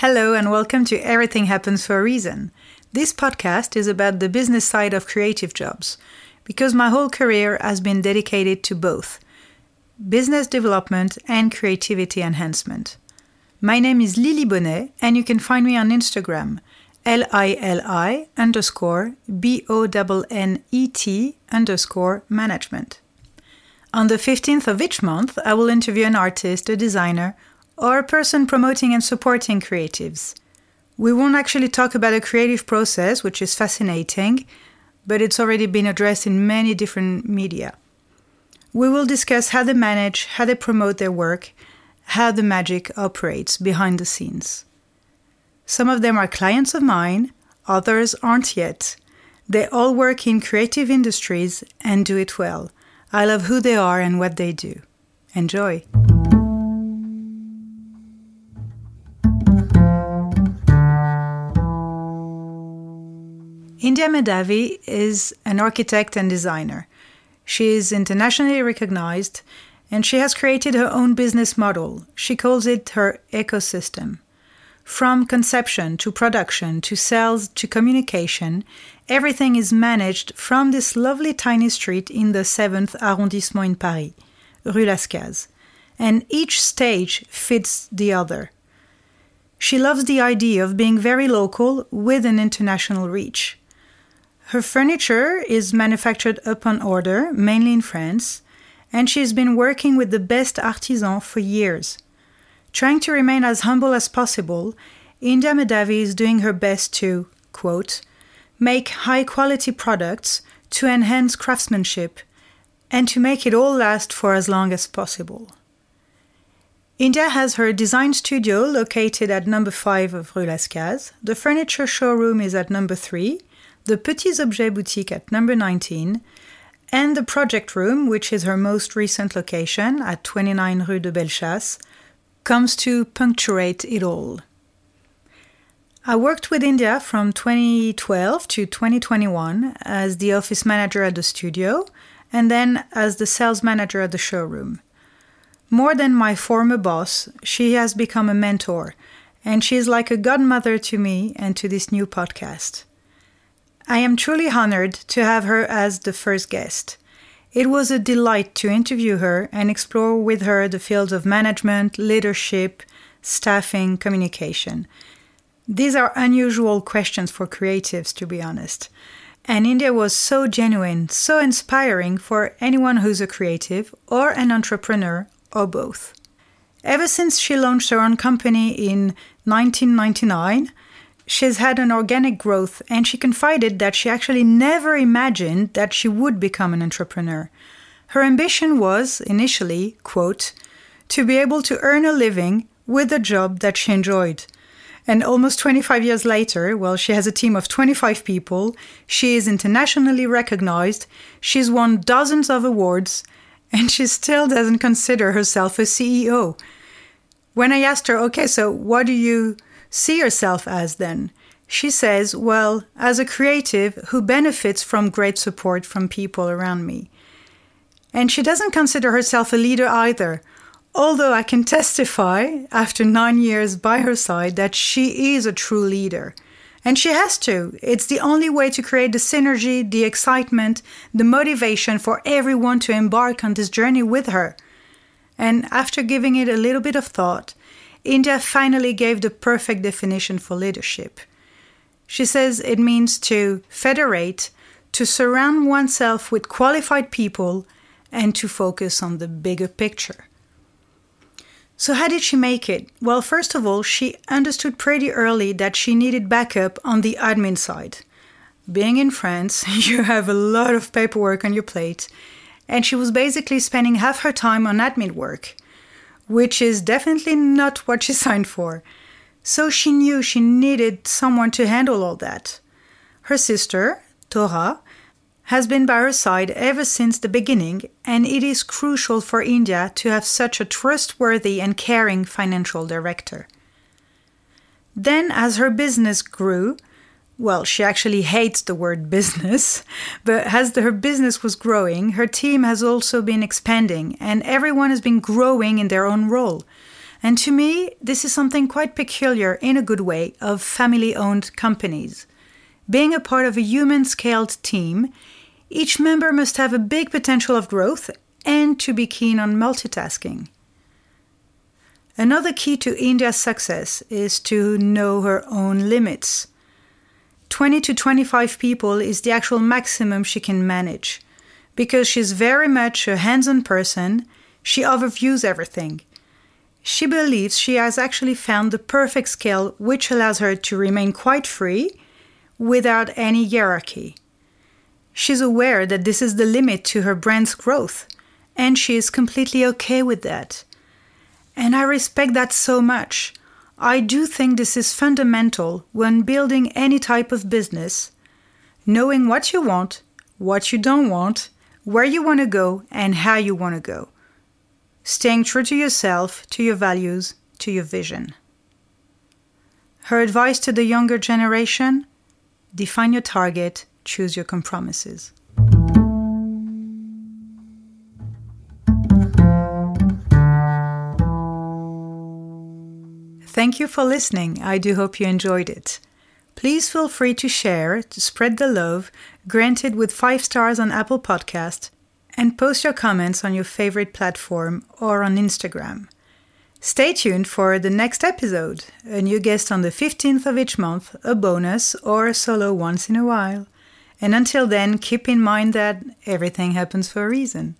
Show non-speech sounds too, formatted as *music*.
Hello, and welcome to Everything Happens for a Reason. This podcast is about the business side of creative jobs, because my whole career has been dedicated to both business development and creativity enhancement. My name is Lili Bonnet, and you can find me on Instagram, L I L I underscore B O N N E T underscore management. On the 15th of each month, I will interview an artist, a designer, or a person promoting and supporting creatives. We won't actually talk about a creative process, which is fascinating, but it's already been addressed in many different media. We will discuss how they manage, how they promote their work, how the magic operates behind the scenes. Some of them are clients of mine, others aren't yet. They all work in creative industries and do it well. I love who they are and what they do. Enjoy! India Mahdavi is an architect and designer. She is internationally recognized and she has created her own business model. She calls it her ecosystem. From conception to production to sales to communication, everything is managed from this lovely tiny street in the 7th arrondissement in Paris, Rue Las Cases, and each stage fits the other. She loves the idea of being very local with an international reach. Her furniture is manufactured upon order, mainly in France, and she's been working with the best artisans for years. Trying to remain as humble as possible, India Mahdavi is doing her best to, quote, make high quality products to enhance craftsmanship and to make it all last for as long as possible. India has her design studio located at number 5 of Rue Las Cases. The furniture showroom is at number 3 the Petits Objets Boutique at number 19, and the Project Room, which is her most recent location at 29 Rue de Bellechasse, comes to punctuate it all. I worked with India from 2012 to 2021 as the office manager at the studio and then as the sales manager at the showroom. More than my former boss, she has become a mentor, and she is like a godmother to me and to this new podcast. I am truly honored to have her as the first guest. It was a delight to interview her and explore with her the fields of management, leadership, staffing, communication. These are unusual questions for creatives, to be honest. And India was so genuine, so inspiring for anyone who's a creative or an entrepreneur or both. Ever since she launched her own company in 1999, she's had an organic growth and she confided that she actually never imagined that she would become an entrepreneur. Her ambition was, initially, quote, to be able to earn a living with a job that she enjoyed. And almost 25 years later, well, she has a team of 25 people, she is internationally recognized, she's won dozens of awards, and she still doesn't consider herself a CEO. When I asked her, okay, so what do you see yourself as then? She says, Well, as a creative who benefits from great support from people around me. And she doesn't consider herself a leader either, although I can testify, after nine years by her side, that she is a true leader. And she has to. It's the only way to create the synergy, the excitement, the motivation for everyone to embark on this journey with her. And after giving it a little bit of thought, India finally gave the perfect definition for leadership. She says it means to federate, to surround oneself with qualified people, and to focus on the bigger picture. So, how did she make it? Well, first of all, she understood pretty early that she needed backup on the admin side. Being in France, *laughs* you have a lot of paperwork on your plate, and she was basically spending half her time on admin work which is definitely not what she *laughs* signed for. So she knew she needed someone to handle all that. Her sister, Tora, has been by her side ever since the beginning, and it is crucial for India to have such a trustworthy and caring financial director. Then, as her business grew, well, she actually hates the word business, *laughs* but as the, her business was growing, her team has also been expanding, and everyone has been growing in their own role. And to me, this is something quite peculiar in a good way of family owned companies. Being a part of a human scaled team, each member must have a big potential of growth and to be keen on multitasking. Another key to India's success is to know her own limits. 20 to 25 people is the actual maximum she can manage. Because she's very much a hands on person, she overviews everything. She believes she has actually found the perfect scale which allows her to remain quite free without any hierarchy. She's aware that this is the limit to her brand's growth, and she is completely okay with that. And I respect that so much. I do think this is fundamental when building any type of business. Knowing what you want, what you don't want, where you want to go, and how you want to go. Staying true to yourself, to your values, to your vision. Her advice to the younger generation define your target, choose your compromises. Thank you for listening. I do hope you enjoyed it. Please feel free to share, to spread the love, granted with 5 stars on Apple Podcast, and post your comments on your favorite platform or on Instagram. Stay tuned for the next episode, a new guest on the 15th of each month, a bonus, or a solo once in a while. And until then, keep in mind that everything happens for a reason.